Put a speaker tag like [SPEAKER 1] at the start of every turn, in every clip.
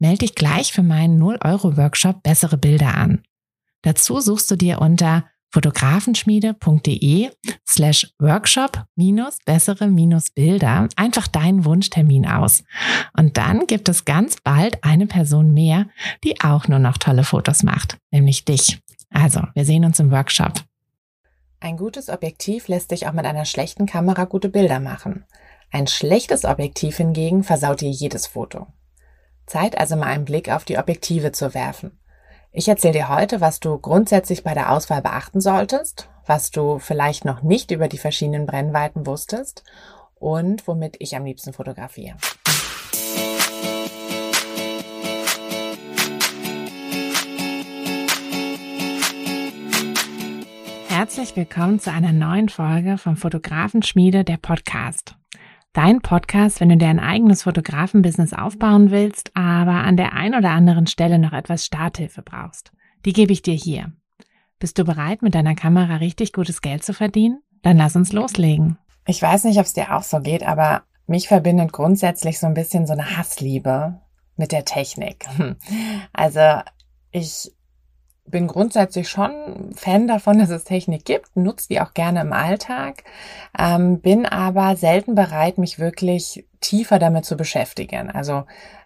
[SPEAKER 1] Melde dich gleich für meinen 0-Euro-Workshop Bessere Bilder an. Dazu suchst du dir unter fotografenschmiede.de slash workshop minus bessere minus Bilder einfach deinen Wunschtermin aus. Und dann gibt es ganz bald eine Person mehr, die auch nur noch tolle Fotos macht, nämlich dich. Also, wir sehen uns im Workshop.
[SPEAKER 2] Ein gutes Objektiv lässt sich auch mit einer schlechten Kamera gute Bilder machen. Ein schlechtes Objektiv hingegen versaut dir jedes Foto. Zeit also mal einen Blick auf die Objektive zu werfen. Ich erzähle dir heute, was du grundsätzlich bei der Auswahl beachten solltest, was du vielleicht noch nicht über die verschiedenen Brennweiten wusstest und womit ich am liebsten fotografiere.
[SPEAKER 1] Herzlich willkommen zu einer neuen Folge vom Fotografenschmiede, der Podcast. Dein Podcast, wenn du dir ein eigenes Fotografenbusiness aufbauen willst, aber an der einen oder anderen Stelle noch etwas Starthilfe brauchst. Die gebe ich dir hier. Bist du bereit, mit deiner Kamera richtig gutes Geld zu verdienen? Dann lass uns loslegen.
[SPEAKER 2] Ich weiß nicht, ob es dir auch so geht, aber mich verbindet grundsätzlich so ein bisschen so eine Hassliebe mit der Technik. Also ich bin grundsätzlich schon Fan davon, dass es Technik gibt, nutze die auch gerne im Alltag, ähm, bin aber selten bereit, mich wirklich tiefer damit zu beschäftigen. Also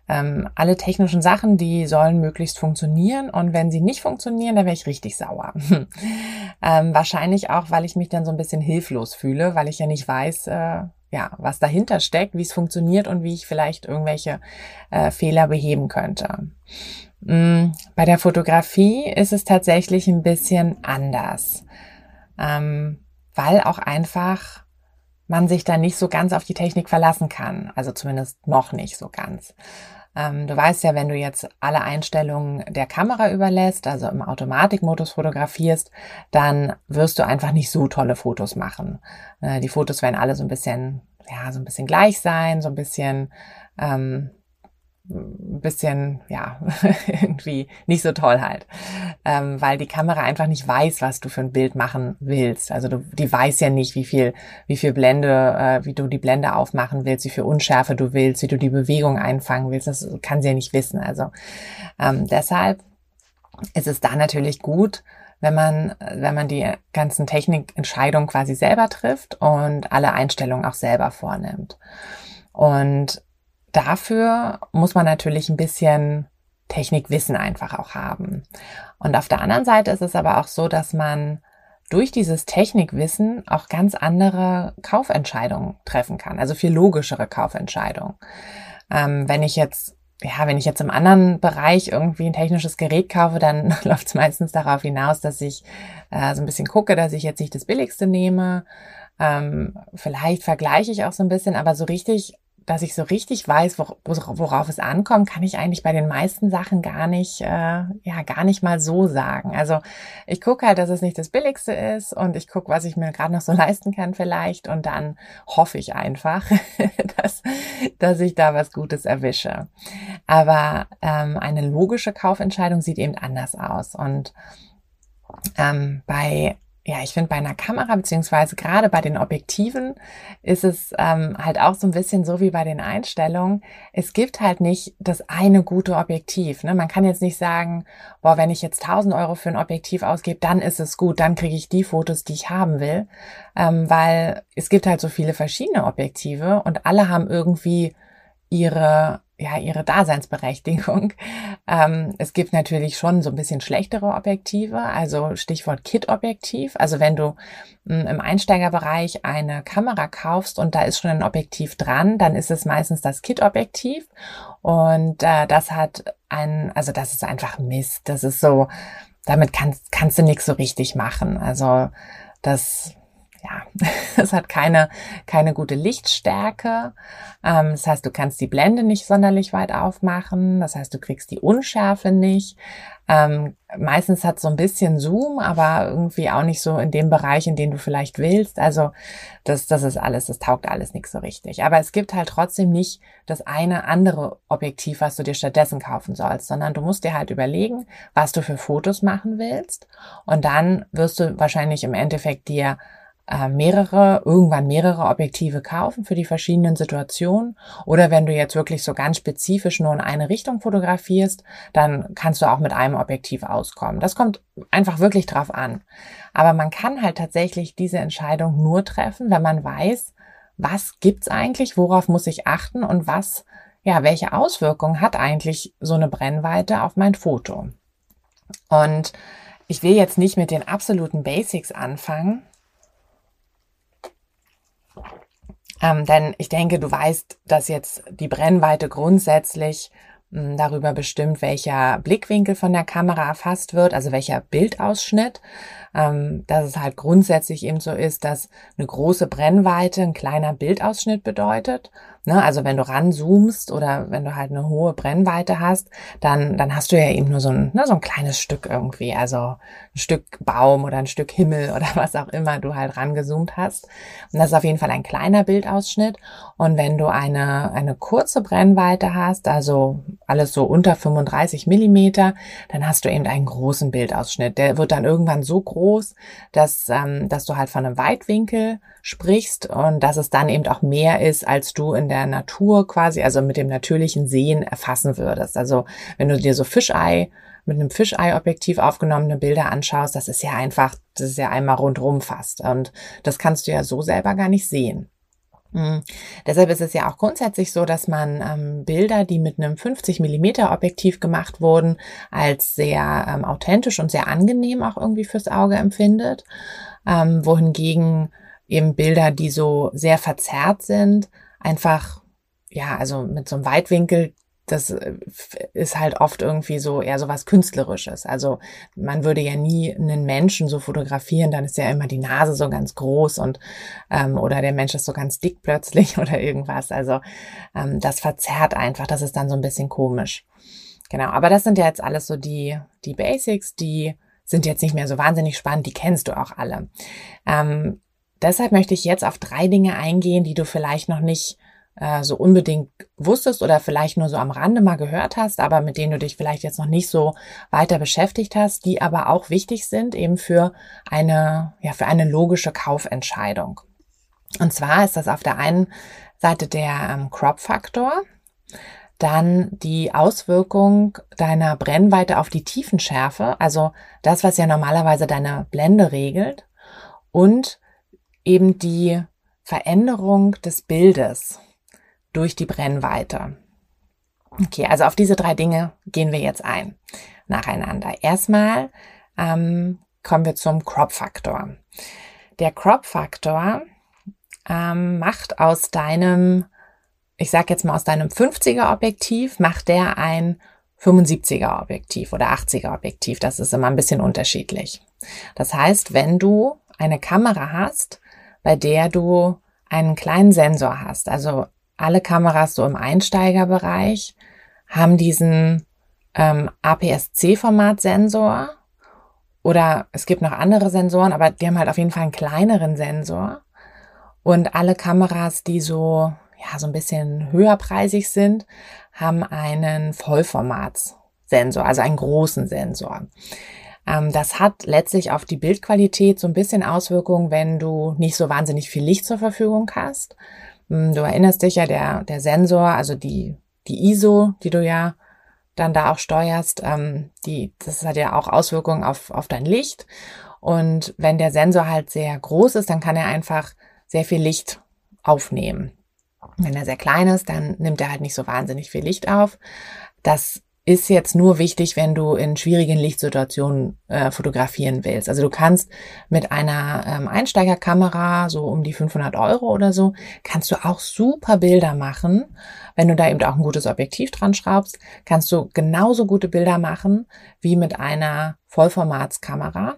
[SPEAKER 2] ähm, alle technischen Sachen, die sollen möglichst funktionieren und wenn sie nicht funktionieren, dann wäre ich richtig sauer. ähm, wahrscheinlich auch, weil ich mich dann so ein bisschen hilflos fühle, weil ich ja nicht weiß, äh, ja, was dahinter steckt, wie es funktioniert und wie ich vielleicht irgendwelche äh, Fehler beheben könnte. Mm, bei der Fotografie ist es tatsächlich ein bisschen anders, ähm, weil auch einfach man sich da nicht so ganz auf die Technik verlassen kann. Also zumindest noch nicht so ganz. Ähm, du weißt ja, wenn du jetzt alle Einstellungen der Kamera überlässt, also im Automatikmodus fotografierst, dann wirst du einfach nicht so tolle Fotos machen. Äh, die Fotos werden alle so ein bisschen, ja, so ein bisschen gleich sein, so ein bisschen ähm, ein bisschen, ja, irgendwie nicht so toll halt, ähm, weil die Kamera einfach nicht weiß, was du für ein Bild machen willst. Also du, die weiß ja nicht, wie viel, wie viel Blende, äh, wie du die Blende aufmachen willst, wie viel Unschärfe du willst, wie du die Bewegung einfangen willst. Das kann sie ja nicht wissen. Also ähm, deshalb ist es da natürlich gut, wenn man, wenn man die ganzen Technikentscheidungen quasi selber trifft und alle Einstellungen auch selber vornimmt. Und dafür muss man natürlich ein bisschen Technikwissen einfach auch haben. Und auf der anderen Seite ist es aber auch so, dass man durch dieses Technikwissen auch ganz andere Kaufentscheidungen treffen kann, also viel logischere Kaufentscheidungen. Ähm, wenn ich jetzt ja, wenn ich jetzt im anderen Bereich irgendwie ein technisches Gerät kaufe, dann läuft es meistens darauf hinaus, dass ich äh, so ein bisschen gucke, dass ich jetzt nicht das Billigste nehme. Ähm, vielleicht vergleiche ich auch so ein bisschen, aber so richtig dass ich so richtig weiß, worauf es ankommt, kann ich eigentlich bei den meisten Sachen gar nicht, äh, ja, gar nicht mal so sagen. Also ich gucke halt, dass es nicht das Billigste ist und ich gucke, was ich mir gerade noch so leisten kann vielleicht und dann hoffe ich einfach, dass, dass ich da was Gutes erwische. Aber ähm, eine logische Kaufentscheidung sieht eben anders aus und ähm, bei ja, ich finde bei einer Kamera, beziehungsweise gerade bei den Objektiven, ist es ähm, halt auch so ein bisschen so wie bei den Einstellungen. Es gibt halt nicht das eine gute Objektiv. Ne? Man kann jetzt nicht sagen, boah, wenn ich jetzt 1000 Euro für ein Objektiv ausgebe, dann ist es gut, dann kriege ich die Fotos, die ich haben will. Ähm, weil es gibt halt so viele verschiedene Objektive und alle haben irgendwie ihre ja, ihre Daseinsberechtigung. Ähm, es gibt natürlich schon so ein bisschen schlechtere Objektive, also Stichwort Kit-Objektiv. Also wenn du mh, hm, im Einsteigerbereich eine Kamera kaufst und da ist schon ein Objektiv dran, dann ist es meistens das Kit-Objektiv und äh, das hat ein, also das ist einfach Mist. Das ist so, damit kannst, kannst du nichts so richtig machen. Also das ja, es hat keine, keine gute Lichtstärke. Ähm, das heißt, du kannst die Blende nicht sonderlich weit aufmachen. Das heißt, du kriegst die Unschärfe nicht. Ähm, meistens hat so ein bisschen Zoom, aber irgendwie auch nicht so in dem Bereich, in den du vielleicht willst. Also das, das ist alles, das taugt alles nicht so richtig. Aber es gibt halt trotzdem nicht das eine andere Objektiv, was du dir stattdessen kaufen sollst, sondern du musst dir halt überlegen, was du für Fotos machen willst. Und dann wirst du wahrscheinlich im Endeffekt dir äh, mehrere, irgendwann mehrere Objektive kaufen für die verschiedenen Situationen. Oder wenn du jetzt wirklich so ganz spezifisch nur in eine Richtung fotografierst, dann kannst du auch mit einem Objektiv auskommen. Das kommt einfach wirklich drauf an. Aber man kann halt tatsächlich diese Entscheidung nur treffen, wenn man weiß, was gibt's eigentlich, worauf muss ich achten und was, ja, welche Auswirkungen hat eigentlich so eine Brennweite auf mein Foto. Und ich will jetzt nicht mit den absoluten Basics anfangen, Ähm, denn ich denke, du weißt, dass jetzt die Brennweite grundsätzlich hm, darüber bestimmt, welcher Blickwinkel von der Kamera erfasst wird, also welcher Bildausschnitt ähm, dass es halt grundsätzlich eben so ist, dass eine große Brennweite ein kleiner Bildausschnitt bedeutet. Ne? Also wenn du ranzoomst oder wenn du halt eine hohe Brennweite hast, dann, dann hast du ja eben nur so ein, ne, so ein kleines Stück irgendwie, also ein Stück Baum oder ein Stück Himmel oder was auch immer du halt rangezoomt hast. Und das ist auf jeden Fall ein kleiner Bildausschnitt. Und wenn du eine, eine kurze Brennweite hast, also alles so unter 35 Millimeter, dann hast du eben einen großen Bildausschnitt. Der wird dann irgendwann so groß, dass, ähm, dass du halt von einem Weitwinkel sprichst und dass es dann eben auch mehr ist, als du in der Natur quasi, also mit dem natürlichen Sehen erfassen würdest. Also wenn du dir so Fischei mit einem Fischei-Objektiv aufgenommene Bilder anschaust, das ist ja einfach, das ist ja einmal rundrum fast. Und das kannst du ja so selber gar nicht sehen. Mhm. Deshalb ist es ja auch grundsätzlich so, dass man ähm, Bilder, die mit einem 50 Millimeter Objektiv gemacht wurden, als sehr ähm, authentisch und sehr angenehm auch irgendwie fürs Auge empfindet, ähm, wohingegen eben Bilder, die so sehr verzerrt sind, einfach ja, also mit so einem Weitwinkel das äh, ist halt oft irgendwie so eher so was Künstlerisches. Also man würde ja nie einen Menschen so fotografieren, dann ist ja immer die Nase so ganz groß und ähm, oder der Mensch ist so ganz dick plötzlich oder irgendwas. Also ähm, das verzerrt einfach, das ist dann so ein bisschen komisch. Genau, aber das sind ja jetzt alles so die, die Basics, die sind jetzt nicht mehr so wahnsinnig spannend, die kennst du auch alle. Ähm, deshalb möchte ich jetzt auf drei Dinge eingehen, die du vielleicht noch nicht äh, so unbedingt wusstest oder vielleicht nur so am Rande mal gehört hast, aber mit denen du dich vielleicht jetzt noch nicht so weiter beschäftigt hast, die aber auch wichtig sind eben für eine, ja, für eine logische Kaufentscheidung. Und zwar ist das auf der einen Seite der ähm, Crop-Faktor, dann die Auswirkung deiner Brennweite auf die Tiefenschärfe, also das, was ja normalerweise deine Blende regelt, und eben die Veränderung des Bildes durch die Brennweite. Okay, also auf diese drei Dinge gehen wir jetzt ein, nacheinander. Erstmal ähm, kommen wir zum Crop-Faktor. Der Crop-Faktor ähm, macht aus deinem, ich sag jetzt mal aus deinem 50er Objektiv, macht der ein 75er Objektiv oder 80er Objektiv. Das ist immer ein bisschen unterschiedlich. Das heißt, wenn du eine Kamera hast, bei der du einen kleinen Sensor hast, also alle Kameras so im Einsteigerbereich haben diesen ähm, APS-C-Format-Sensor oder es gibt noch andere Sensoren, aber die haben halt auf jeden Fall einen kleineren Sensor. Und alle Kameras, die so, ja, so ein bisschen höherpreisig sind, haben einen Vollformatssensor, also einen großen Sensor. Ähm, das hat letztlich auf die Bildqualität so ein bisschen Auswirkungen, wenn du nicht so wahnsinnig viel Licht zur Verfügung hast. Hm, du erinnerst dich ja, der, der Sensor, also die, die ISO, die du ja dann da auch steuerst, ähm, die, das hat ja auch Auswirkungen auf, auf dein Licht. Und wenn der Sensor halt sehr groß ist, dann kann er einfach sehr viel Licht aufnehmen. Wenn er sehr klein ist, dann nimmt er halt nicht so wahnsinnig viel Licht auf. Das ist jetzt nur wichtig, wenn du in schwierigen Lichtsituationen äh, fotografieren willst. Also du kannst mit einer ähm, Einsteigerkamera, so um die 500 Euro oder so, kannst du auch super Bilder machen. Wenn du da eben auch ein gutes Objektiv dran schraubst, kannst du genauso gute Bilder machen wie mit einer Vollformatskamera.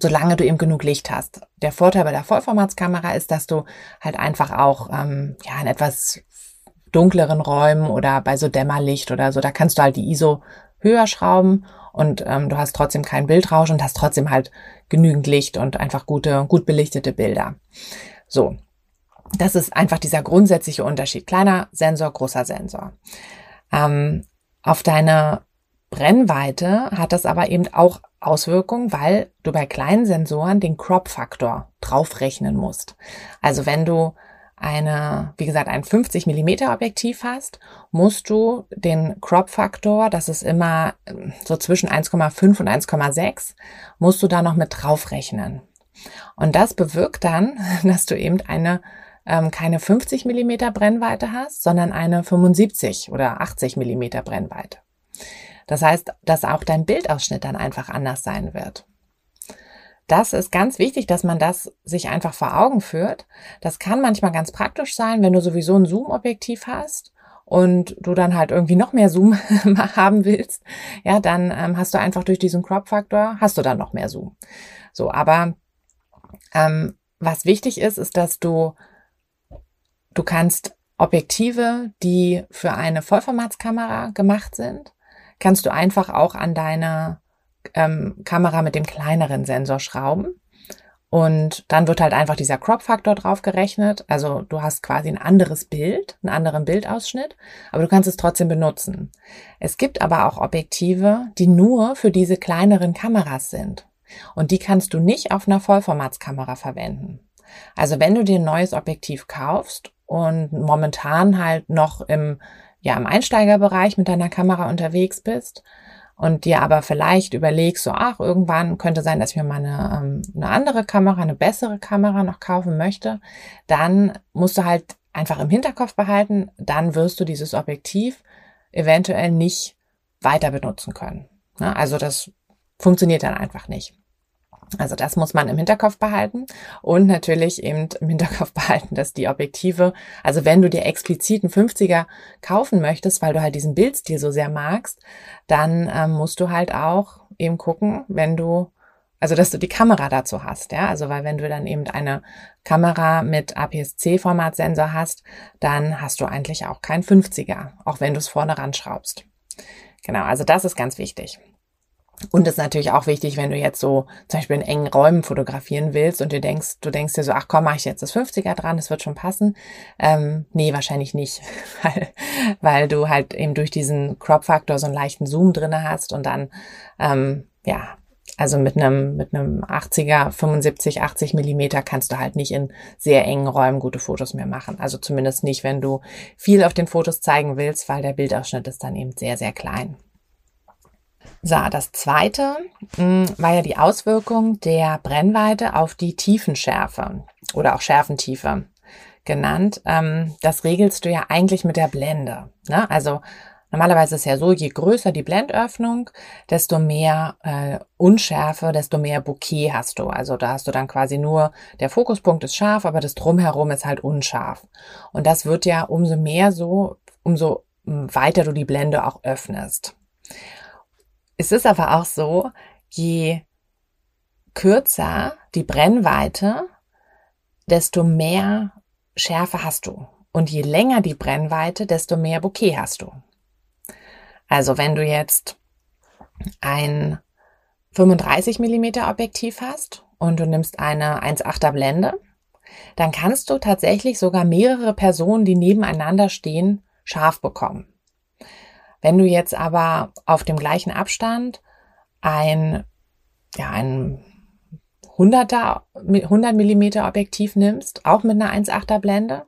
[SPEAKER 2] solange du eben genug Licht hast. Der Vorteil bei der Vollformatskamera ist, dass du halt einfach auch ähm, ja in etwas dunkleren Räumen oder bei so Dämmerlicht oder so, da kannst du halt die ISO höher schrauben und ähm, du hast trotzdem kein Bildrausch und hast trotzdem halt genügend Licht und einfach gute, gut belichtete Bilder. So. Das ist einfach dieser grundsätzliche Unterschied. Kleiner Sensor, großer Sensor. Ähm, auf deine Brennweite hat das aber eben auch Auswirkungen, weil du bei kleinen Sensoren den Crop-Faktor draufrechnen musst. Also wenn du eine, wie gesagt, ein 50 Millimeter Objektiv hast, musst du den Crop-Faktor, das ist immer ähm, so zwischen 1,5 und 1,6, musst du da noch mit draufrechnen. Und das bewirkt dann, dass du eben eine ähm, keine 50 Millimeter Brennweite hast, sondern eine 75 oder 80 Millimeter Brennweite. Das heißt, dass auch dein Bildausschnitt dann einfach anders sein wird. Das ist ganz wichtig, dass man das sich einfach vor Augen führt. Das kann manchmal ganz praktisch sein, wenn du sowieso ein Zoom-Objektiv hast und du dann halt irgendwie noch mehr Zoom haben willst, ja, dann ähm, hast du einfach durch diesen Crop-Faktor, hast du dann noch mehr Zoom. So, aber ähm, was wichtig ist, ist, dass du, du kannst Objektive, die für eine Vollformatskamera gemacht sind, kannst du einfach auch an deine ähm, Kamera mit dem kleineren Sensor schrauben. Und dann wird halt einfach dieser Crop-Faktor drauf gerechnet. Also du hast quasi ein anderes Bild, einen anderen Bildausschnitt, aber du kannst es trotzdem benutzen. Es gibt aber auch Objektive, die nur für diese kleineren Kameras sind. Und die kannst du nicht auf einer Vollformatskamera verwenden. Also wenn du dir ein neues Objektiv kaufst und momentan halt noch im ja im Einsteigerbereich mit deiner Kamera unterwegs bist und dir aber vielleicht überlegst, so, ach, irgendwann könnte sein, dass ich mir mal eine, ähm, eine andere Kamera, eine bessere Kamera noch kaufen möchte, dann musst du halt einfach im Hinterkopf behalten, dann wirst du dieses Objektiv eventuell nicht weiter benutzen können. Ne? Also das funktioniert dann einfach nicht. Also das muss man im Hinterkopf behalten und natürlich eben im Hinterkopf behalten, dass die Objektive, also wenn du dir explizit einen 50er kaufen möchtest, weil du halt diesen Bildstil so sehr magst, dann ähm, musst du halt auch eben gucken, wenn du also dass du die Kamera dazu hast, ja, also weil wenn du dann eben eine Kamera mit APS-C-Formatsensor hast, dann hast du eigentlich auch keinen 50er, auch wenn du es vorne ranschraubst. Genau, also das ist ganz wichtig. Und das ist natürlich auch wichtig, wenn du jetzt so zum Beispiel in engen Räumen fotografieren willst und du denkst, du denkst dir so, ach komm, mach ich jetzt das 50er dran, das wird schon passen. Ähm, nee, wahrscheinlich nicht, weil, weil du halt eben durch diesen Crop-Faktor so einen leichten Zoom drinne hast und dann, ähm, ja, also mit einem, mit einem 80er, 75, 80 Millimeter kannst du halt nicht in sehr engen Räumen gute Fotos mehr machen. Also zumindest nicht, wenn du viel auf den Fotos zeigen willst, weil der Bildausschnitt ist dann eben sehr, sehr klein. So, das zweite mh, mm, war ja die Auswirkung der Brennweite auf die Tiefenschärfe oder auch Schärfentiefe genannt. Ähm, das regelst du ja eigentlich mit der Blende. Ne? Also normalerweise ist ja so, je größer die Blendöffnung, desto mehr äh, Unschärfe, desto mehr Bouquet hast du. Also da hast du dann quasi nur, der Fokuspunkt ist scharf, aber das drumherum ist halt unscharf. Und das wird ja umso mehr so, umso weiter du die Blende auch öffnest. Es ist aber auch so, je kürzer die Brennweite, desto mehr Schärfe hast du. Und je länger die Brennweite, desto mehr Bouquet hast du. Also wenn du jetzt ein 35 Millimeter Objektiv hast und du nimmst eine 1,8er Blende, dann kannst du tatsächlich sogar mehrere Personen, die nebeneinander stehen, scharf bekommen. Wenn du jetzt aber auf dem gleichen Abstand ein, ja, ein 100er, 100 Millimeter Objektiv nimmst, auch mit einer 1,8er Blende,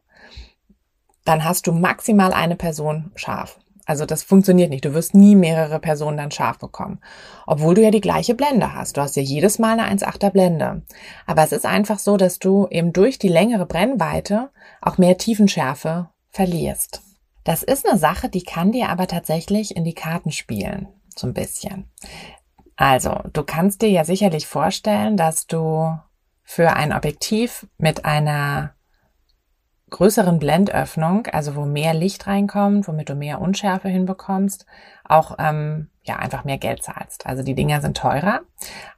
[SPEAKER 2] dann hast du maximal eine Person scharf. Also das funktioniert nicht. Du wirst nie mehrere Personen dann scharf bekommen. Obwohl du ja die gleiche Blende hast. Du hast ja jedes Mal eine 1,8er Blende. Aber es ist einfach so, dass du eben durch die längere Brennweite auch mehr Tiefenschärfe verlierst. Das ist eine Sache, die kann dir aber tatsächlich in die Karten spielen, so ein bisschen. Also, du kannst dir ja sicherlich vorstellen, dass du für ein Objektiv mit einer größeren Blendöffnung, also wo mehr Licht reinkommt, womit du mehr Unschärfe hinbekommst, auch ähm, ja einfach mehr Geld zahlst. Also die Dinger sind teurer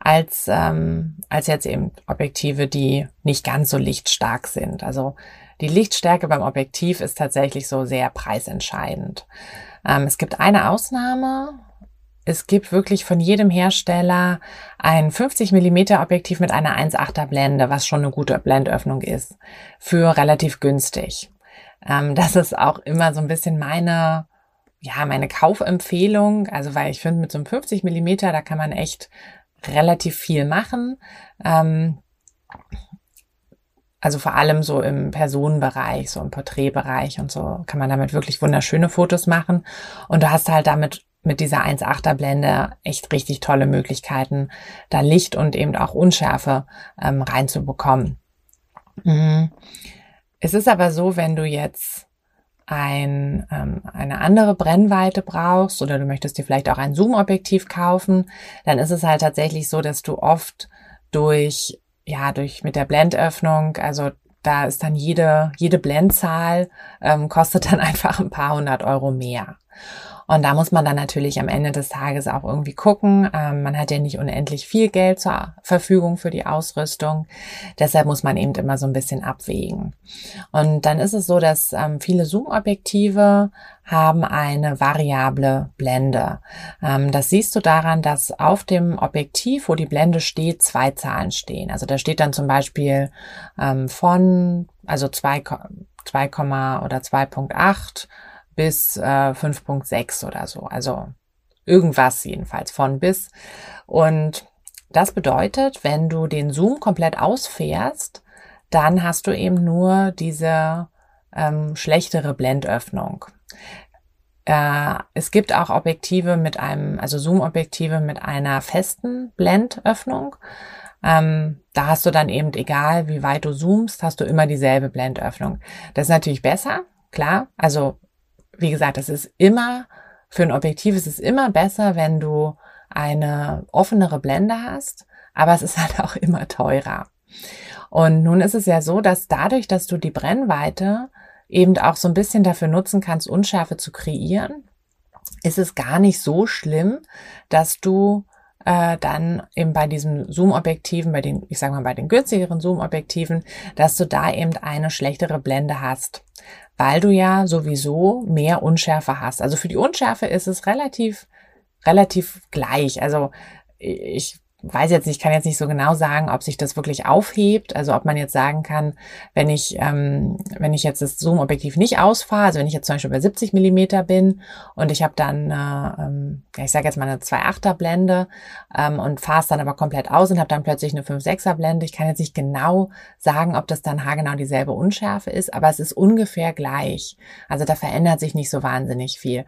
[SPEAKER 2] als ähm, als jetzt eben Objektive, die nicht ganz so lichtstark sind. Also die Lichtstärke beim Objektiv ist tatsächlich so sehr preisentscheidend. Ähm, es gibt eine Ausnahme. Es gibt wirklich von jedem Hersteller ein 50 Millimeter Objektiv mit einer 1,8er Blende, was schon eine gute Blendöffnung ist, für relativ günstig. Ähm, das ist auch immer so ein bisschen meine ja, meine Kaufempfehlung, also weil ich finde, mit so einem 50 Millimeter, da kann man echt relativ viel machen. Ähm, also vor allem so im Personenbereich, so im Porträtbereich und so kann man damit wirklich wunderschöne Fotos machen. Und du hast halt damit mit dieser 1,8er Blende echt richtig tolle Möglichkeiten, da Licht und eben auch Unschärfe ähm, reinzubekommen. Mhm. Es ist aber so, wenn du jetzt ein, ähm, eine andere Brennweite brauchst oder du möchtest dir vielleicht auch ein Zoom-Objektiv kaufen, dann ist es halt tatsächlich so, dass du oft durch, ja, durch mit der Blendöffnung, also da ist dann jede, jede Blendzahl, ähm, kostet dann einfach ein paar hundert Euro mehr. Und da muss man dann natürlich am Ende des Tages auch irgendwie gucken. Ähm, man hat ja nicht unendlich viel Geld zur Verfügung für die Ausrüstung. Deshalb muss man eben immer so ein bisschen abwägen. Und dann ist es so, dass ähm, viele Zoom-Objektive haben eine variable Blende. Ähm, das siehst du daran, dass auf dem Objektiv, wo die Blende steht, zwei Zahlen stehen. Also da steht dann zum Beispiel ähm, von, also 2, 2, oder 2.8 bis äh, 5.6 oder so. Also irgendwas jedenfalls von bis. Und das bedeutet, wenn du den Zoom komplett ausfährst, dann hast du eben nur diese ähm, schlechtere Blendöffnung. Äh, es gibt auch Objektive mit einem, also Zoom-Objektive mit einer festen Blendöffnung. Ähm, da hast du dann eben, egal wie weit du zoomst, hast du immer dieselbe Blendöffnung. Das ist natürlich besser, klar. Also wie gesagt, es ist immer, für ein Objektiv ist es immer besser, wenn du eine offenere Blende hast, aber es ist halt auch immer teurer. Und nun ist es ja so, dass dadurch, dass du die Brennweite eben auch so ein bisschen dafür nutzen kannst, Unschärfe zu kreieren, ist es gar nicht so schlimm, dass du äh, dann eben bei diesen Zoom-Objektiven, bei den, ich sage mal, bei den günstigeren Zoom-Objektiven, dass du da eben eine schlechtere Blende hast weil du ja sowieso mehr Unschärfe hast. Also für die Unschärfe ist es relativ, relativ gleich. Also ich weiß jetzt nicht, kann jetzt nicht so genau sagen, ob sich das wirklich aufhebt. Also ob man jetzt sagen kann, wenn ich, ähm, wenn ich jetzt das Zoom-Objektiv nicht ausfahre, also wenn ich jetzt zum Beispiel bei 70 Millimeter bin und ich habe dann, äh, ähm, ich sage jetzt mal eine 2,8er Blende ähm, und fahre es dann aber komplett aus und habe dann plötzlich eine 5,6er Blende. Ich kann jetzt nicht genau sagen, ob das dann haargenau dieselbe Unschärfe ist, aber es ist ungefähr gleich. Also da verändert sich nicht so wahnsinnig viel.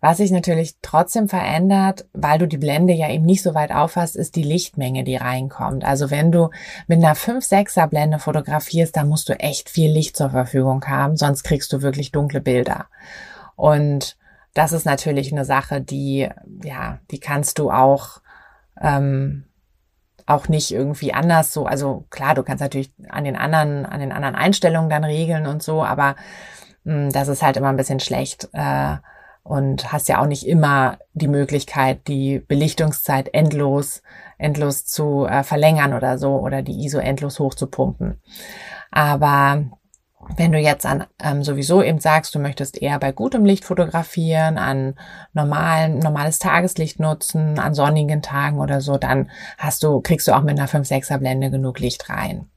[SPEAKER 2] Was sich natürlich trotzdem verändert, weil du die Blende ja eben nicht so weit auffasst, ist die Lichtmenge, die reinkommt. Also wenn du mit einer 5-6er Blende fotografierst, dann musst du echt viel Licht zur Verfügung haben, sonst kriegst du wirklich dunkle Bilder. Und das ist natürlich eine Sache, die, ja, die kannst du auch, ähm, auch nicht irgendwie anders so, also klar, du kannst natürlich an den anderen, an den anderen Einstellungen dann regeln und so, aber mh, hm, das ist halt immer ein bisschen schlecht. Äh, und hast ja auch nicht immer die Möglichkeit, die Belichtungszeit endlos, endlos zu äh, verlängern oder so oder die ISO endlos hochzupumpen. Aber wenn du jetzt an ähm, sowieso eben sagst, du möchtest eher bei gutem Licht fotografieren, an normalen, normales Tageslicht nutzen, an sonnigen Tagen oder so, dann hast du, kriegst du auch mit einer 5-6er Blende genug Licht rein.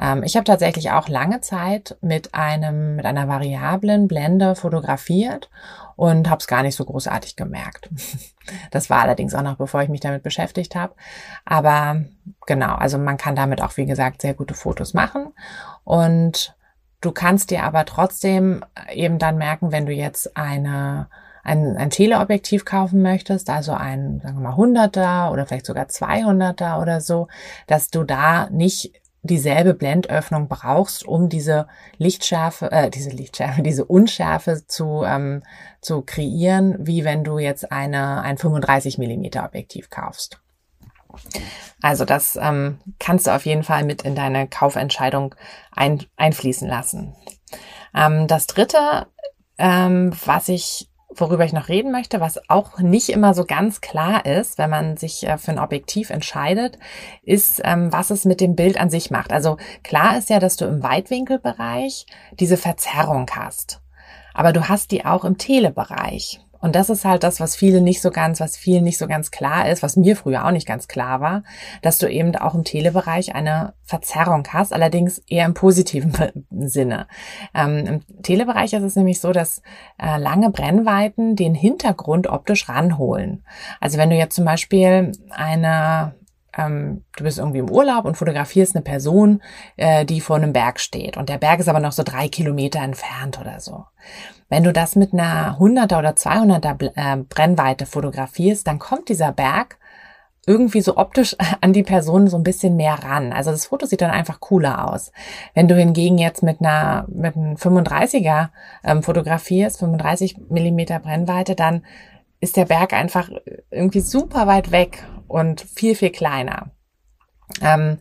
[SPEAKER 2] Ähm, ich habe tatsächlich auch lange Zeit mit einem, mit einer variablen Blende fotografiert und habe es gar nicht so großartig gemerkt. Das war allerdings auch noch, bevor ich mich damit beschäftigt habe. Aber genau, also man kann damit auch, wie gesagt, sehr gute Fotos machen. Und du kannst dir aber trotzdem eben dann merken, wenn du jetzt eine ein, ein Teleobjektiv kaufen möchtest, also ein, sagen wir mal, 100er oder vielleicht sogar 200er oder so, dass du da nicht dieselbe Blendöffnung brauchst, um diese Lichtschärfe, äh, diese Lichtschärfe, diese Unschärfe zu, ähm, zu kreieren, wie wenn du jetzt eine, ein 35 Millimeter Objektiv kaufst. Also das ähm, kannst du auf jeden Fall mit in deine Kaufentscheidung ein, einfließen lassen. Ähm, das dritte, ähm, was ich worüber ich noch reden möchte, was auch nicht immer so ganz klar ist, wenn man sich äh, für ein Objektiv entscheidet, ist, ähm, was es mit dem Bild an sich macht. Also klar ist ja, dass du im Weitwinkelbereich diese Verzerrung hast. Aber du hast die auch im Telebereich. Und das ist halt das, was viele nicht so ganz, was vielen nicht so ganz klar ist, was mir früher auch nicht ganz klar war, dass du eben auch im Telebereich eine Verzerrung hast, allerdings eher im positiven Sinne. Ähm, Im Telebereich ist es nämlich so, dass äh, lange Brennweiten den Hintergrund optisch ranholen. Also wenn du jetzt zum Beispiel eine ähm, du bist irgendwie im Urlaub und fotografierst eine Person, äh, die vor einem Berg steht. Und der Berg ist aber noch so drei Kilometer entfernt oder so. Wenn du das mit einer 100er oder 200er äh, Brennweite fotografierst, dann kommt dieser Berg irgendwie so optisch an die Person so ein bisschen mehr ran. Also das Foto sieht dann einfach cooler aus. Wenn du hingegen jetzt mit einer mit einem 35er ähm, fotografierst, 35 Millimeter Brennweite, dann ist der Berg einfach irgendwie super weit weg und viel, viel kleiner. Ähm,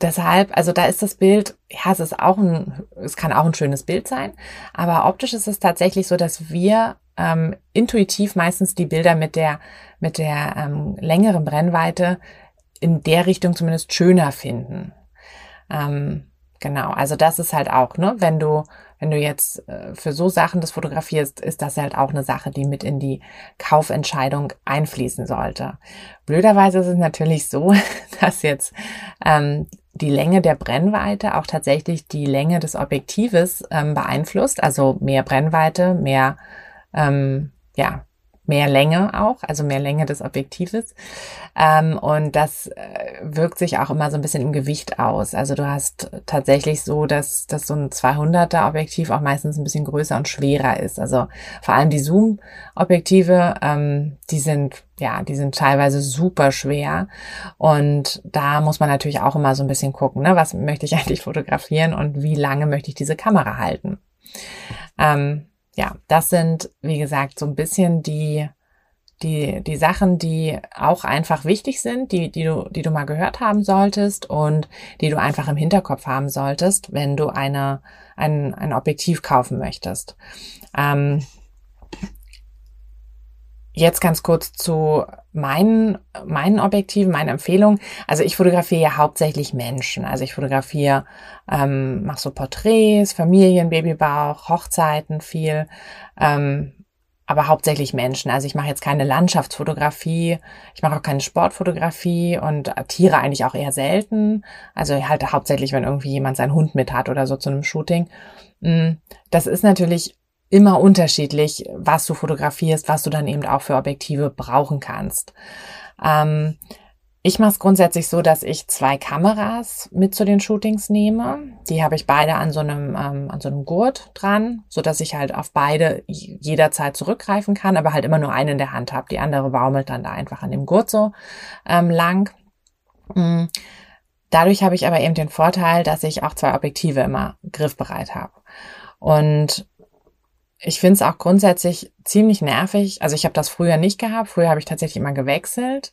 [SPEAKER 2] deshalb, also da ist das Bild, ja, es ist auch ein, es kann auch ein schönes Bild sein, aber optisch ist es tatsächlich so, dass wir ähm, intuitiv meistens die Bilder mit der, mit der ähm, längeren Brennweite in der Richtung zumindest schöner finden. Ähm, genau, also das ist halt auch, ne, wenn du wenn du jetzt äh, für so Sachen das fotografierst, ist das halt auch eine Sache, die mit in die Kaufentscheidung einfließen sollte. Blöderweise ist es natürlich so, dass jetzt ähm, die Länge der Brennweite auch tatsächlich die Länge des Objektives ähm, beeinflusst. Also mehr Brennweite, mehr ähm, ja, mehr Länge auch, also mehr Länge des Objektives. Ähm, und das äh, wirkt sich auch immer so ein bisschen im Gewicht aus. Also du hast tatsächlich so, dass, dass so ein 200er Objektiv auch meistens ein bisschen größer und schwerer ist. Also vor allem die Zoom-Objektive, ähm, die sind ja, die sind teilweise super schwer. Und da muss man natürlich auch immer so ein bisschen gucken, ne? was möchte ich eigentlich fotografieren und wie lange möchte ich diese Kamera halten. Ähm, ja, das sind, wie gesagt, so ein bisschen die, die, die Sachen, die auch einfach wichtig sind, die, die du, die du mal gehört haben solltest und die du einfach im Hinterkopf haben solltest, wenn du eine, ein, ein Objektiv kaufen möchtest. Ähm, Jetzt ganz kurz zu meinen, meinen Objektiven, meinen Empfehlungen. Also ich fotografiere ja hauptsächlich Menschen. Also ich fotografiere, ähm, mache so Porträts, Familien, Babybauch, Hochzeiten viel, ähm, aber hauptsächlich Menschen. Also ich mache jetzt keine Landschaftsfotografie, ich mache auch keine Sportfotografie und Tiere eigentlich auch eher selten. Also halt hauptsächlich, wenn irgendwie jemand seinen Hund mit hat oder so zu einem Shooting. Mm, das ist natürlich immer unterschiedlich, was du fotografierst, was du dann eben auch für Objektive brauchen kannst. Ähm, ich mache es grundsätzlich so, dass ich zwei Kameras mit zu den Shootings nehme. Die habe ich beide an so einem ähm, an so einem Gurt dran, so dass ich halt auf beide jederzeit zurückgreifen kann, aber halt immer nur eine in der Hand habe. Die andere baumelt dann da einfach an dem Gurt so ähm, lang. Mhm. Dadurch habe ich aber eben den Vorteil, dass ich auch zwei Objektive immer griffbereit habe. Und ich finde es auch grundsätzlich ziemlich nervig. Also ich habe das früher nicht gehabt. Früher habe ich tatsächlich immer gewechselt.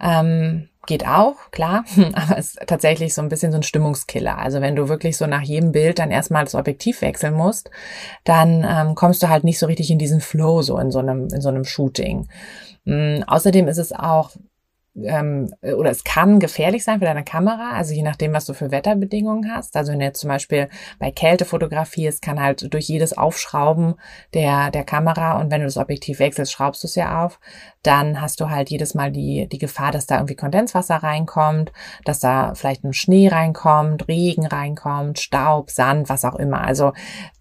[SPEAKER 2] Ähm, geht auch, klar, aber es ist tatsächlich so ein bisschen so ein Stimmungskiller. Also wenn du wirklich so nach jedem Bild dann erstmal das Objektiv wechseln musst, dann ähm, kommst du halt nicht so richtig in diesen Flow so in so einem in so einem Shooting. Ähm, außerdem ist es auch ähm, oder es kann gefährlich sein für deine Kamera, also je nachdem, was du für Wetterbedingungen hast. Also wenn du jetzt zum Beispiel bei Kälte fotografierst, kann halt durch jedes Aufschrauben der, der Kamera und wenn du das Objektiv wechselst, schraubst du es ja auf, dann hast du halt jedes Mal die, die Gefahr, dass da irgendwie Kondenswasser reinkommt, dass da vielleicht ein Schnee reinkommt, Regen reinkommt, Staub, Sand, was auch immer. Also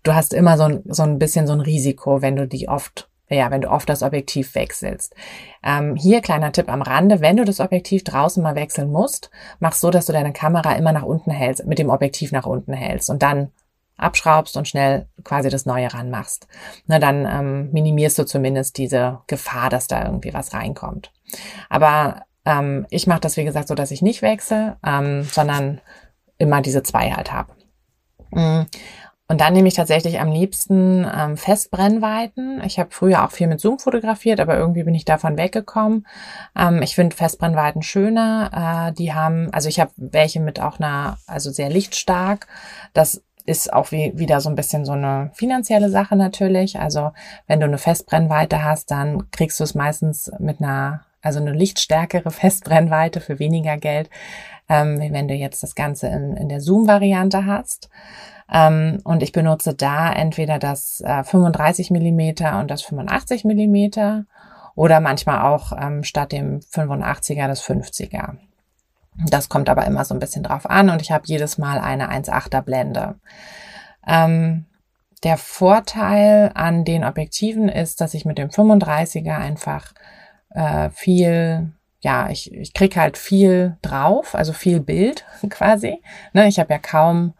[SPEAKER 2] du hast immer so ein, so ein bisschen so ein Risiko, wenn du die oft ja, wenn du oft das Objektiv wechselst. Ähm, hier kleiner Tipp am Rande, wenn du das Objektiv draußen mal wechseln musst, mach so, dass du deine Kamera immer nach unten hältst, mit dem Objektiv nach unten hältst und dann abschraubst und schnell quasi das Neue ranmachst. Na, dann ähm, minimierst du zumindest diese Gefahr, dass da irgendwie was reinkommt. Aber ähm, ich mache das, wie gesagt, so, dass ich nicht wechsle, ähm, sondern immer diese zwei halt habe. Mm. Und dann nehme ich tatsächlich am liebsten ähm, Festbrennweiten. Ich habe früher auch viel mit Zoom fotografiert, aber irgendwie bin ich davon weggekommen. Ähm, ich finde Festbrennweiten schöner. Äh, die haben, also ich habe welche mit auch einer, also sehr lichtstark. Das ist auch wie, wieder so ein bisschen so eine finanzielle Sache natürlich. Also wenn du eine Festbrennweite hast, dann kriegst du es meistens mit einer, also eine lichtstärkere Festbrennweite für weniger Geld, ähm, wenn du jetzt das Ganze in, in der Zoom-Variante hast. Ähm, und ich benutze da entweder das äh, 35 Millimeter und das 85 Millimeter oder manchmal auch ähm, statt dem 85er das 50er. Das kommt aber immer so ein bisschen drauf an und ich habe jedes Mal eine 1,8er Blende. Ähm, der Vorteil an den Objektiven ist, dass ich mit dem 35er einfach äh, viel, ja, ich, ich krieg halt viel drauf, also viel Bild quasi. Ne, ich habe ja kaum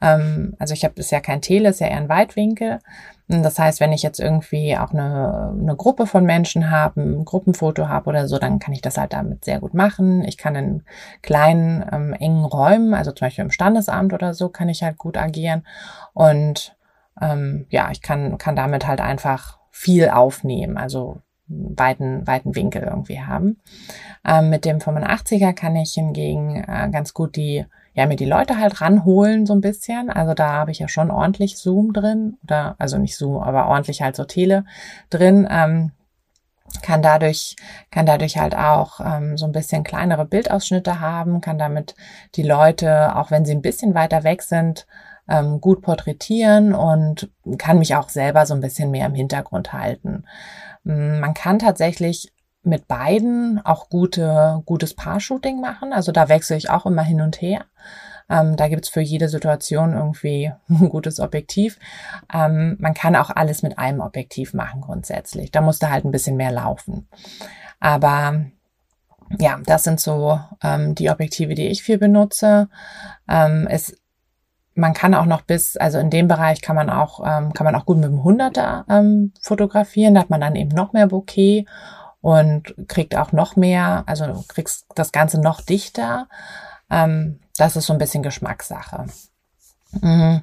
[SPEAKER 2] ähm, also ich habe ja kein Tele, ist ja eher ein Weitwinkel. Das heißt, wenn ich jetzt irgendwie auch eine, eine Gruppe von Menschen habe, ein Gruppenfoto habe oder so, dann kann ich das halt damit sehr gut machen. Ich kann in kleinen, ähm, engen Räumen, also zum Beispiel im Standesamt oder so, kann ich halt gut agieren. Und ähm, ja, ich kann, kann damit halt einfach viel aufnehmen, also weiten, weiten Winkel irgendwie haben. Ähm, mit dem 85er kann ich hingegen äh, ganz gut die ja, mir die Leute halt ranholen so ein bisschen. Also da habe ich ja schon ordentlich Zoom drin oder also nicht Zoom, aber ordentlich halt so Tele drin. Ähm, kann dadurch kann dadurch halt auch ähm, so ein bisschen kleinere Bildausschnitte haben, kann damit die Leute, auch wenn sie ein bisschen weiter weg sind, ähm, gut porträtieren und kann mich auch selber so ein bisschen mehr im Hintergrund halten. Man kann tatsächlich mit beiden auch gute, gutes Paar-Shooting machen. Also da wechsle ich auch immer hin und her. Ähm, da gibt's für jede Situation irgendwie ein gutes Objektiv. Ähm, man kann auch alles mit einem Objektiv machen grundsätzlich. Da musste halt ein bisschen mehr laufen. Aber ja, das sind so ähm, die Objektive, die ich viel benutze. Ähm, es man kann auch noch bis, also in dem Bereich kann man auch, ähm, kann man auch gut mit dem 100er ähm, fotografieren. Da hat man dann eben noch mehr Bokeh und kriegt auch noch mehr, also kriegst das Ganze noch dichter. Ähm, das ist so ein bisschen Geschmackssache. Mhm.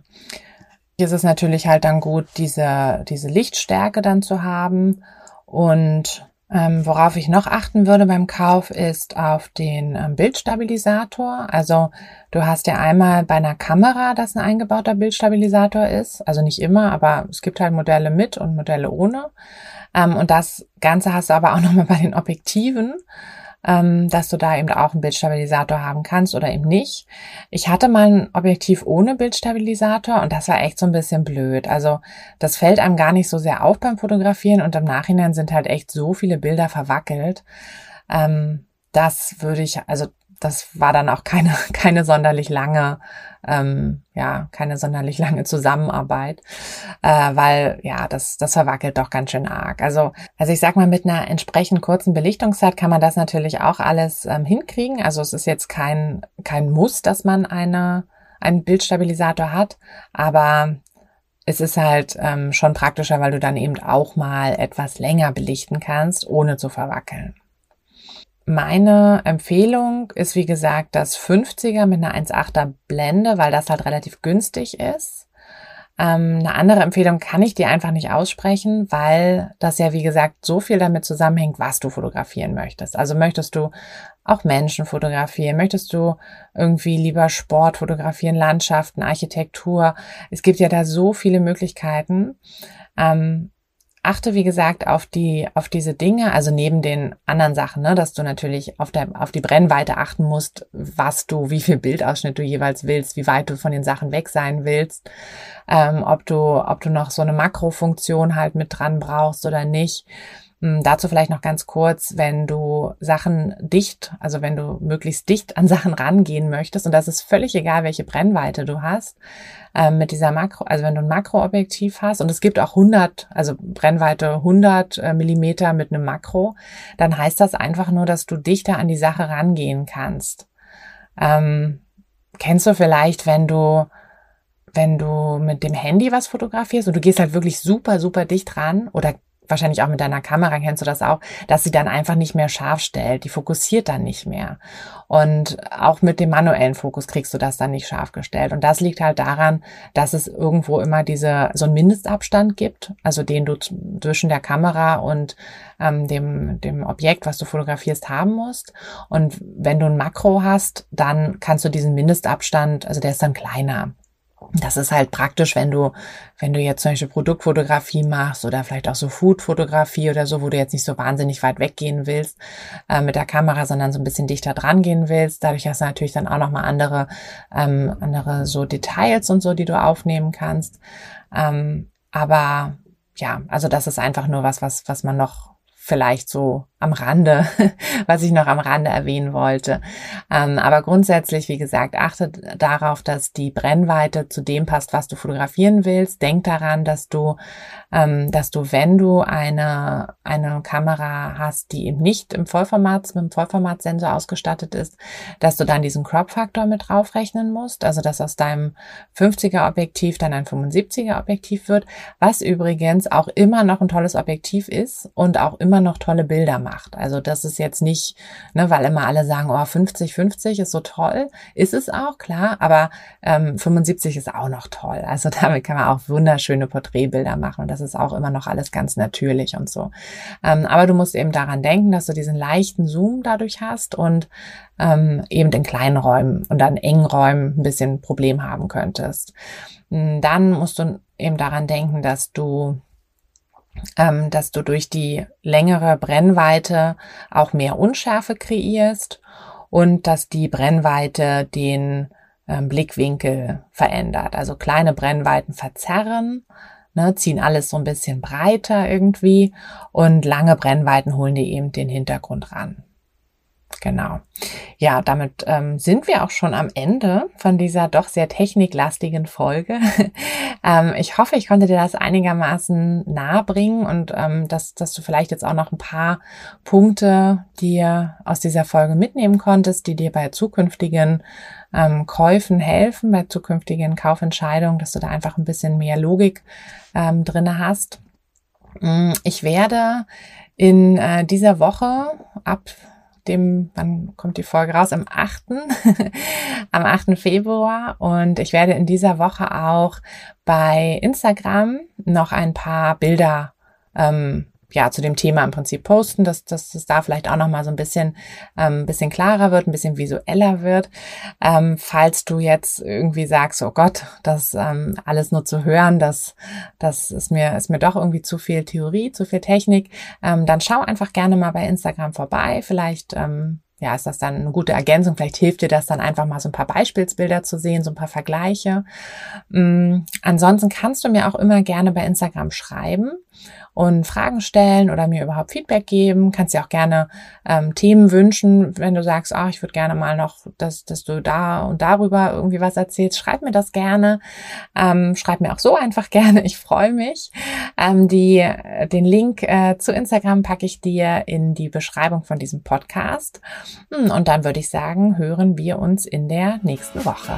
[SPEAKER 2] Hier ist es natürlich halt dann gut, diese, diese Lichtstärke dann zu haben. Und ähm, worauf ich noch achten würde beim Kauf ist auf den ähm, Bildstabilisator. Also du hast ja einmal bei einer Kamera, dass ein eingebauter Bildstabilisator ist. Also nicht immer, aber es gibt halt Modelle mit und Modelle ohne. Ähm, und das Ganze hast du aber auch nochmal bei den Objektiven, ähm, dass du da eben auch einen Bildstabilisator haben kannst oder eben nicht. Ich hatte mal ein Objektiv ohne Bildstabilisator und das war echt so ein bisschen blöd. Also das fällt einem gar nicht so sehr auf beim Fotografieren und im Nachhinein sind halt echt so viele Bilder verwackelt. Ähm, das würde ich, also das war dann auch keine, keine sonderlich lange, ähm, ja, keine sonderlich lange Zusammenarbeit, äh, weil ja, das, das verwackelt doch ganz schön arg. Also, also ich sag mal, mit einer entsprechend kurzen Belichtungszeit kann man das natürlich auch alles ähm, hinkriegen. Also es ist jetzt kein, kein Muss, dass man eine, einen Bildstabilisator hat, aber es ist halt ähm, schon praktischer, weil du dann eben auch mal etwas länger belichten kannst, ohne zu verwackeln. Meine Empfehlung ist, wie gesagt, das 50er mit einer 1,8er Blende, weil das halt relativ günstig ist. Ähm, eine andere Empfehlung kann ich dir einfach nicht aussprechen, weil das ja, wie gesagt, so viel damit zusammenhängt, was du fotografieren möchtest. Also möchtest du auch Menschen fotografieren? Möchtest du irgendwie lieber Sport fotografieren, Landschaften, Architektur? Es gibt ja da so viele Möglichkeiten. Ähm, achte, wie gesagt, auf die, auf diese Dinge, also neben den anderen Sachen, ne, dass du natürlich auf der, auf die Brennweite achten musst, was du, wie viel Bildausschnitt du jeweils willst, wie weit du von den Sachen weg sein willst, ähm, ob du, ob du noch so eine Makrofunktion halt mit dran brauchst oder nicht. Hm, dazu vielleicht noch ganz kurz, wenn du Sachen dicht, also wenn du möglichst dicht an Sachen rangehen möchtest, und das ist völlig egal, welche Brennweite du hast, ähm, mit dieser Makro, also wenn du ein Makroobjektiv hast, und es gibt auch 100, also Brennweite 100 äh, Millimeter mit einem Makro, dann heißt das einfach nur, dass du dichter an die Sache rangehen kannst. Ähm, kennst du vielleicht, wenn du wenn du mit dem Handy was fotografierst und du gehst halt wirklich super, super dicht ran oder wahrscheinlich auch mit deiner Kamera kennst du das auch, dass sie dann einfach nicht mehr scharf stellt. Die fokussiert dann nicht mehr. Und auch mit dem manuellen Fokus kriegst du das dann nicht scharf gestellt. Und das liegt halt daran, dass es irgendwo immer diese, so einen Mindestabstand gibt, also den du zwischen der Kamera und ähm, dem, dem Objekt, was du fotografierst, haben musst. Und wenn du ein Makro hast, dann kannst du diesen Mindestabstand, also der ist dann kleiner. Das ist halt praktisch, wenn du, wenn du jetzt Beispiel Produktfotografie machst oder vielleicht auch so Foodfotografie oder so, wo du jetzt nicht so wahnsinnig weit weggehen willst äh, mit der Kamera, sondern so ein bisschen dichter dran gehen willst. Dadurch hast du natürlich dann auch nochmal andere, ähm, andere so Details und so, die du aufnehmen kannst. Ähm, aber ja, also das ist einfach nur was, was, was man noch vielleicht so am Rande, was ich noch am Rande erwähnen wollte. Ähm, aber grundsätzlich, wie gesagt, achtet darauf, dass die Brennweite zu dem passt, was du fotografieren willst. Denk daran, dass du, ähm, dass du, wenn du eine, eine Kamera hast, die eben nicht im Vollformat, mit dem Vollformatsensor ausgestattet ist, dass du dann diesen Crop-Faktor mit draufrechnen musst. Also, dass aus deinem 50er Objektiv dann ein 75er Objektiv wird, was übrigens auch immer noch ein tolles Objektiv ist und auch immer noch tolle Bilder macht. Also das ist jetzt nicht, ne, weil immer alle sagen, oh, 50, 50 ist so toll. Ist es auch, klar, aber ähm, 75 ist auch noch toll. Also damit kann man auch wunderschöne Porträtbilder machen und das ist auch immer noch alles ganz natürlich und so. Ähm, aber du musst eben daran denken, dass du diesen leichten Zoom dadurch hast und ähm, eben in kleinen Räumen und dann engen Räumen ein bisschen Problem haben könntest. Hm, dann musst du eben daran denken, dass du ähm, dass du durch die längere Brennweite auch mehr Unschärfe kreierst und dass die Brennweite den ähm, Blickwinkel verändert. Also kleine Brennweiten verzerren, ne, ziehen alles so ein bisschen breiter irgendwie und lange Brennweiten holen dir eben den Hintergrund ran. Genau. Ja, damit ähm, sind wir auch schon am Ende von dieser doch sehr techniklastigen Folge. ähm, ich hoffe, ich konnte dir das einigermaßen nahe bringen und ähm, dass, dass du vielleicht jetzt auch noch ein paar Punkte dir aus dieser Folge mitnehmen konntest, die dir bei zukünftigen ähm, Käufen helfen, bei zukünftigen Kaufentscheidungen, dass du da einfach ein bisschen mehr Logik ähm, drinne hast. Mm, ich werde in äh, dieser Woche ab dem, wann kommt die Folge raus? Am 8. am 8. Februar. Und ich werde in dieser Woche auch bei Instagram noch ein paar Bilder ähm, ja, zu dem Thema im Prinzip posten, dass, dass es da vielleicht auch nochmal so ein bisschen, ähm, bisschen klarer wird, ein bisschen visueller wird. Ähm, falls du jetzt irgendwie sagst, oh Gott, das ähm, alles nur zu hören, das, das ist mir, ist mir doch irgendwie zu viel Theorie, zu viel Technik, ähm, dann schau einfach gerne mal bei Instagram vorbei. Vielleicht ähm, ja, ist das dann eine gute Ergänzung. Vielleicht hilft dir das dann einfach mal so ein paar Beispielsbilder zu sehen, so ein paar Vergleiche. Ähm, ansonsten kannst du mir auch immer gerne bei Instagram schreiben und Fragen stellen oder mir überhaupt Feedback geben. Kannst dir auch gerne ähm, Themen wünschen, wenn du sagst, ah, ich würde gerne mal noch, dass, dass du da und darüber irgendwie was erzählst. Schreib mir das gerne. Ähm, schreib mir auch so einfach gerne. Ich freue mich. Ähm, die, den Link äh, zu Instagram packe ich dir in die Beschreibung von diesem Podcast. Hm, und dann würde ich sagen, hören wir uns in der nächsten Woche.